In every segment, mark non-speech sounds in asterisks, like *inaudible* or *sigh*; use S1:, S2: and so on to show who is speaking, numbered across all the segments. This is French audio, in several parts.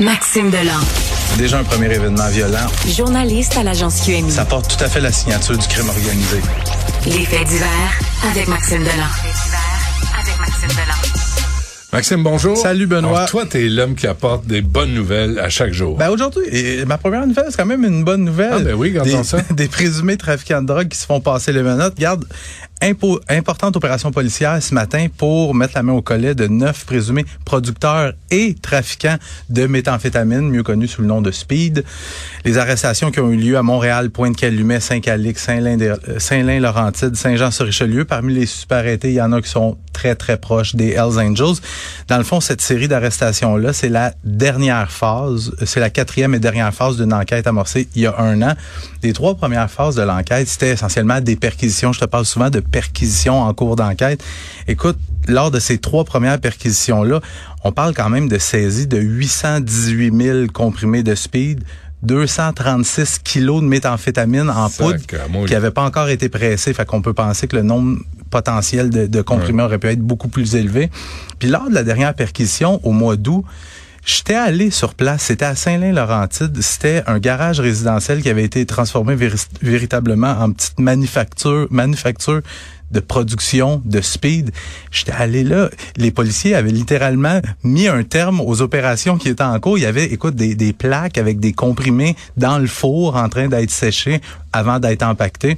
S1: Maxime Delan.
S2: Déjà un premier événement violent.
S1: Journaliste à l'agence QMI.
S2: Ça porte tout à fait la signature du crime organisé.
S1: Les faits divers avec Maxime Delan. avec Maxime Delan.
S3: Maxime, bonjour.
S2: Salut, Benoît.
S3: Alors, toi, t'es l'homme qui apporte des bonnes nouvelles à chaque jour.
S2: Ben aujourd'hui, ma première nouvelle, c'est quand même une bonne nouvelle.
S3: Ah ben oui,
S2: des,
S3: regardons ça. *laughs*
S2: des présumés trafiquants de drogue qui se font passer les menottes. Regarde, impo- importante opération policière ce matin pour mettre la main au collet de neuf présumés producteurs et trafiquants de méthamphétamine, mieux connus sous le nom de Speed. Les arrestations qui ont eu lieu à Montréal, Pointe-Calumet, Saint-Calix, Saint-Lin- Saint-Lin-Laurentide, Saint-Jean-sur-Richelieu. Parmi les suspects arrêtés, il y en a qui sont très, très proches des Hells Angels. Dans le fond, cette série d'arrestations-là, c'est la dernière phase, c'est la quatrième et dernière phase d'une enquête amorcée il y a un an. Les trois premières phases de l'enquête, c'était essentiellement des perquisitions. Je te parle souvent de perquisitions en cours d'enquête. Écoute, lors de ces trois premières perquisitions-là, on parle quand même de saisie de 818 000 comprimés de speed, 236 kilos de méthamphétamine en poudre qui n'avait pas encore été pressé. Fait qu'on peut penser que le nombre potentiel de, de comprimés aurait pu être beaucoup plus élevé. Puis lors de la dernière perquisition, au mois d'août, J'étais allé sur place, c'était à Saint-Lin-Laurentide, c'était un garage résidentiel qui avait été transformé véri- véritablement en petite manufacture, manufacture de production de speed. J'étais allé là, les policiers avaient littéralement mis un terme aux opérations qui étaient en cours. Il y avait, écoute, des, des plaques avec des comprimés dans le four en train d'être séchés avant d'être empaquetés.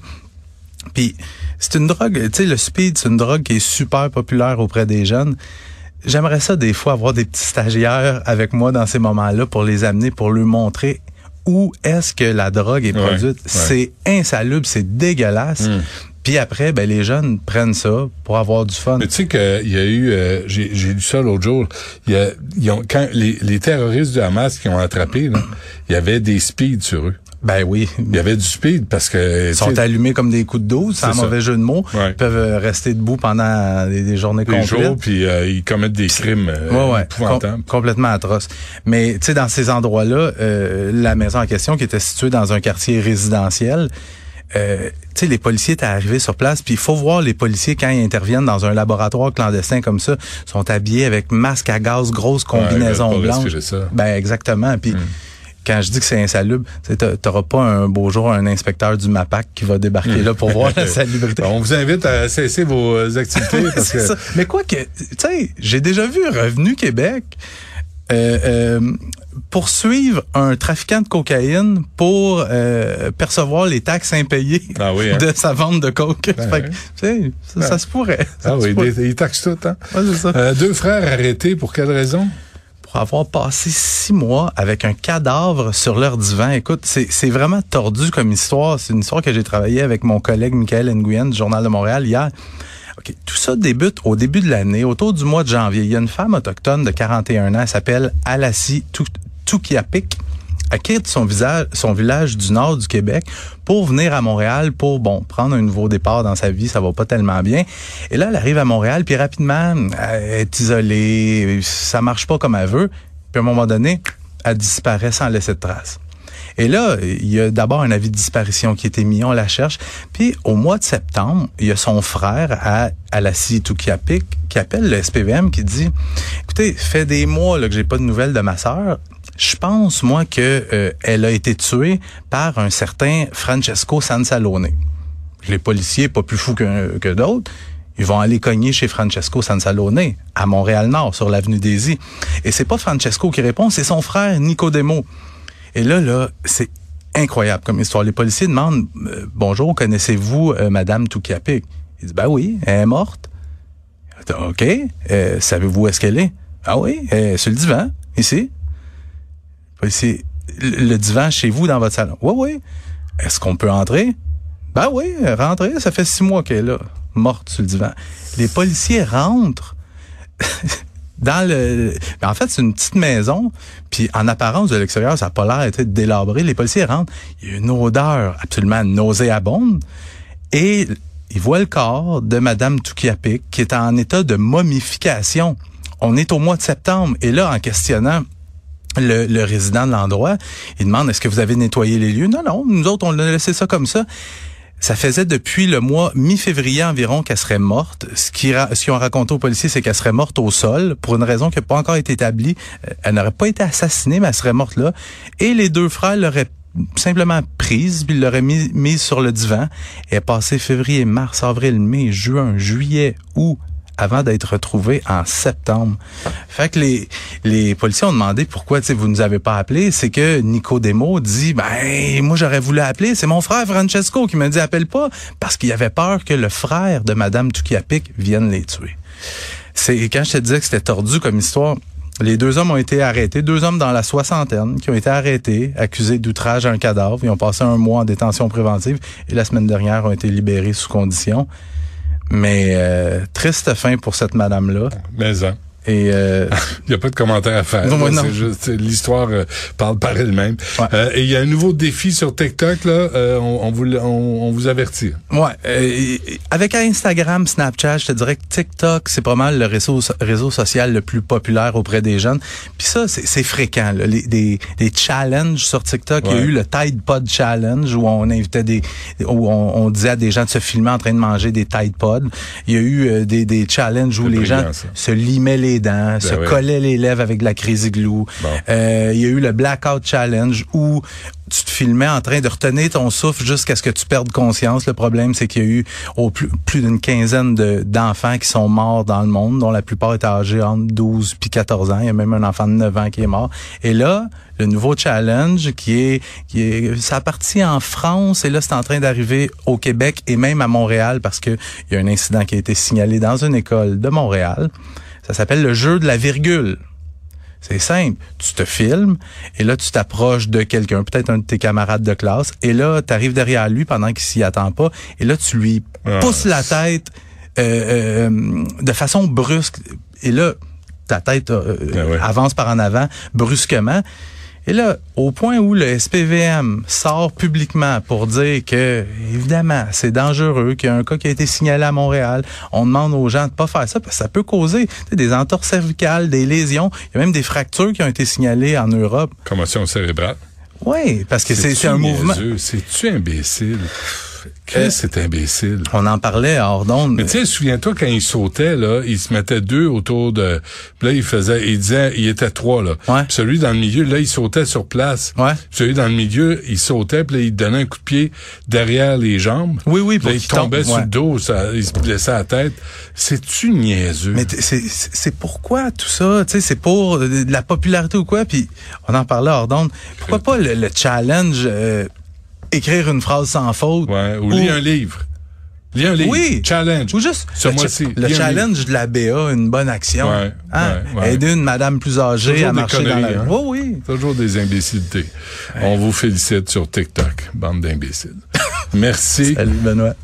S2: Puis c'est une drogue, tu sais, le speed, c'est une drogue qui est super populaire auprès des jeunes. J'aimerais ça des fois avoir des petits stagiaires avec moi dans ces moments-là pour les amener, pour leur montrer où est-ce que la drogue est produite.
S3: ouais.
S2: C'est insalubre, c'est dégueulasse. Puis après, ben les jeunes prennent ça pour avoir du fun.
S3: Mais tu sais qu'il y a eu, euh, j'ai j'ai lu ça l'autre jour, il y a, ont, quand les, les terroristes du Hamas qui ont attrapé, il y avait des speeds sur eux.
S2: Ben oui.
S3: Il y avait du speed parce que...
S2: Ils sont allumés comme des coups de 12, c'est un mauvais jeu de mots.
S3: Ouais.
S2: Ils peuvent euh, rester debout pendant des, des journées
S3: des
S2: complètes.
S3: jours, puis euh, ils commettent des crimes euh,
S2: Ouais, ouais, com- complètement atroce. Mais tu sais, dans ces endroits-là, euh, la maison en question, qui était située dans un quartier résidentiel, euh, tu sais, les policiers étaient arrivés sur place, puis il faut voir les policiers quand ils interviennent dans un laboratoire clandestin comme ça, sont habillés avec masque à gaz, grosse combinaison
S3: pas
S2: blanche.
S3: ça.
S2: Ben exactement. Puis
S3: Hmm.
S2: Quand je dis que c'est insalubre, tu t'auras pas un beau jour un inspecteur du MAPAC qui va débarquer là pour voir *laughs* la salubrité.
S3: On vous invite à cesser vos euh, activités *laughs* parce que...
S2: ça. Mais quoi que, tu sais, j'ai déjà vu Revenu Québec euh, euh, poursuivre un trafiquant de cocaïne pour euh, percevoir les taxes impayées
S3: Ah oui, hein?
S2: de sa vente de coke. Fait que,
S3: ouais.
S2: tu sais, ça, ça se pourrait. Ça
S3: Ah
S2: se
S3: oui,
S2: pourrait.
S3: des- ils taxent tout, hein?
S2: Ouais, ça.
S3: Euh, deux frères arrêtés, pour quelle raison?
S2: Pour avoir passé six mois avec un cadavre sur leur divan. Écoute, c'est vraiment tordu comme histoire. C'est une histoire que j'ai travaillé avec mon collègue Michael Nguyen du Journal de Montréal hier. OK, tout ça débute au début de l'année, autour du mois de janvier. Il y a une femme autochtone de 41 ans, elle s'appelle Alassi Tukiapik. Quitte son, visage, son village du nord du Québec pour venir à Montréal pour, bon, prendre un nouveau départ dans sa vie. Ça va pas tellement bien. Et là, elle arrive à Montréal, puis rapidement, elle est isolée. Ça marche pas comme elle veut. Puis à un moment donné, elle disparaît sans laisser de traces. Et là, il y a d'abord un avis de disparition qui a été mis, on la cherche. Puis au mois de septembre, il y a son frère à, à la Tukiapik qui appelle le SPVM qui dit Écoutez, fait des mois là, que j'ai pas de nouvelles de ma sœur. Je pense, moi, que euh, elle a été tuée par un certain Francesco Sansalone. Les policiers, pas plus fous que, d'autres, ils vont aller cogner chez Francesco Sansalone, à Montréal-Nord, sur l'avenue I. Et c'est pas Francesco qui répond, c'est son frère Nicodemo. Et là, là, c'est incroyable comme histoire. Les policiers demandent euh, Bonjour, connaissez-vous euh, Madame Toukiapik? Il dit Ben oui, elle est morte. OK. Euh, Savez-vous où est-ce qu'elle est? Ah oui, elle est sur le divan, ici. Policier, le, divan chez vous dans votre salon. Oui, oui. Est-ce qu'on peut entrer? Ben oui, rentrer, ça fait six mois qu'elle est là, morte sur le divan. Les policiers rentrent *laughs* dans le ben, en fait c'est une petite maison puis en apparence de l'extérieur ça a pas l'air d'être délabré les policiers rentrent il y a une odeur absolument nauséabonde et ils voient le corps de madame Tukiapik qui est en état de momification on est au mois de septembre et là en questionnant le, résident de l'endroit il demande est-ce que vous avez nettoyé les lieux? Non non nous autres on a laissé ça comme ça Ça faisait depuis le mois mi-février environ qu'elle serait morte. Ce qu'ils ce ont raconté aux policiers, c'est qu'elle serait morte au sol pour une raison qui n'a pas encore été établie. Euh, elle n'aurait pas été assassinée, mais elle serait morte là. Et les deux frères l'auraient simplement prise, puis l'auraient mis, mise sur le divan. Elle est passée février, mars, avril, mai, juin, juillet, août, avant d'être retrouvé en septembre. Fait que les, les policiers ont demandé pourquoi vous nous avez pas appelé. C'est que Nico Demo dit ben moi j'aurais voulu appeler. C'est mon frère Francesco qui m'a dit appelle pas parce qu'il avait peur que le frère de Madame Tukiapik vienne les tuer. C'est quand je te disais que c'était tordu comme histoire. Les deux hommes ont été arrêtés, deux hommes dans la soixantaine qui ont été arrêtés, accusés d'outrage à un cadavre. Ils ont passé un mois en détention préventive et la semaine dernière ont été libérés sous condition. Mais euh, triste fin pour cette madame-là.
S3: Mais hein.
S2: Et euh, *laughs*
S3: il n'y a pas de commentaire à faire. C'est juste l'histoire euh, parle par elle-même. Euh, et il y a un nouveau défi sur TikTok là. Euh, on, on, vous on, vous avertit.
S2: Ouais. avec Instagram, Snapchat, je te dirais que TikTok c'est pas mal le réseau réseau social le plus populaire auprès des jeunes. Puis ça c'est fréquent. Là. Les, des, des challenges sur TikTok. Il y a eu le Tide Pod Challenge où on invitait des où on, on, disait à des gens de se filmer en train de manger des Tide Pods. Il y a eu des, des challenges où les gens se limaient les dents, ben se collait les lèvres avec de la crazy glue. Euh, il y a eu le Blackout Challenge où tu te filmais en train de retenir ton souffle jusqu'à ce que tu perdes conscience. Le problème, c'est qu'il y a eu au plus, plus d'une quinzaine d'enfants qui sont morts dans le monde, dont la plupart étaient âgés entre 12 puis 14 ans. Il y a même un enfant de 9 ans qui est mort. Et là, le nouveau challenge qui est, qui est, ça parti en France et là, c'est en train d'arriver au Québec et même à Montréal parce que il y a un incident qui a été signalé dans une école de Montréal. Ça s'appelle le jeu de la virgule. C'est simple. Tu te filmes et là, tu t'approches de quelqu'un, peut-être un de tes camarades de classe, et là, tu arrives derrière lui pendant qu'il s'y attend pas, et là, tu lui ah. pousses la tête euh, euh, de façon brusque. Et là, ta tête euh, ben avance par en avant brusquement. Et là, au point où le SPVM sort publiquement pour dire que, évidemment, c'est dangereux, qu'il y a un cas qui a été signalé à Montréal, on demande aux gens de pas faire ça parce que ça peut causer des entorses cervicales, des lésions. Il y a même des fractures qui ont été signalées en Europe.
S3: Commotion cérébrale.
S2: Oui, parce que c'est un mouvement.
S3: C'est-tu imbécile? C'est imbécile?
S2: On en parlait à d'onde.
S3: Mais tu sais, souviens-toi quand il sautait, là, il se mettait deux autour de. Puis là, il faisait. Il disait il était trois, là.
S2: Ouais.
S3: Puis celui dans le milieu, là, il sautait sur place.
S2: Ouais.
S3: celui dans le milieu, il sautait, puis là, il donnait un coup de pied derrière les jambes.
S2: Oui, oui,
S3: puis là, il tombait sur le dos, ça, il se blessait la tête. C'est-tu niaiseux?
S2: Mais c'est pourquoi tout ça? Tu sais, c'est pour de la popularité ou quoi? Puis on en parlait hors d'onde. Pourquoi pas le, challenge euh, écrire une phrase sans faute.
S3: Ouais, ou, lire un livre. Lire un livre.
S2: Oui.
S3: Challenge.
S2: Ou juste
S3: ce mois-ci.
S2: Le challenge de la BA, une bonne action.
S3: Ouais,
S2: hein?
S3: ouais,
S2: Aider une madame plus âgée
S3: Toujours
S2: à marcher dans la
S3: hein?
S2: Oui, oui.
S3: Toujours des imbécilités. On vous félicite sur TikTok, bande d'imbéciles. *laughs* Merci.
S2: Salut Benoît.